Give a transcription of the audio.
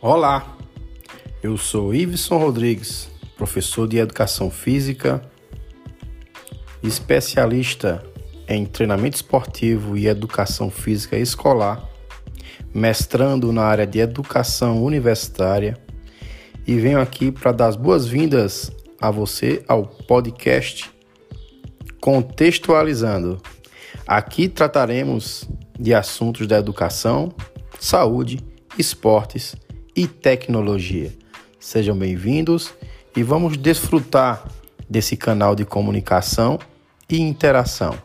Olá, eu sou Iveson Rodrigues, professor de Educação Física, especialista em treinamento esportivo e educação física escolar, mestrando na área de educação universitária e venho aqui para dar as boas-vindas a você ao podcast Contextualizando. Aqui trataremos de assuntos da educação, saúde, esportes e tecnologia. Sejam bem-vindos e vamos desfrutar desse canal de comunicação e interação.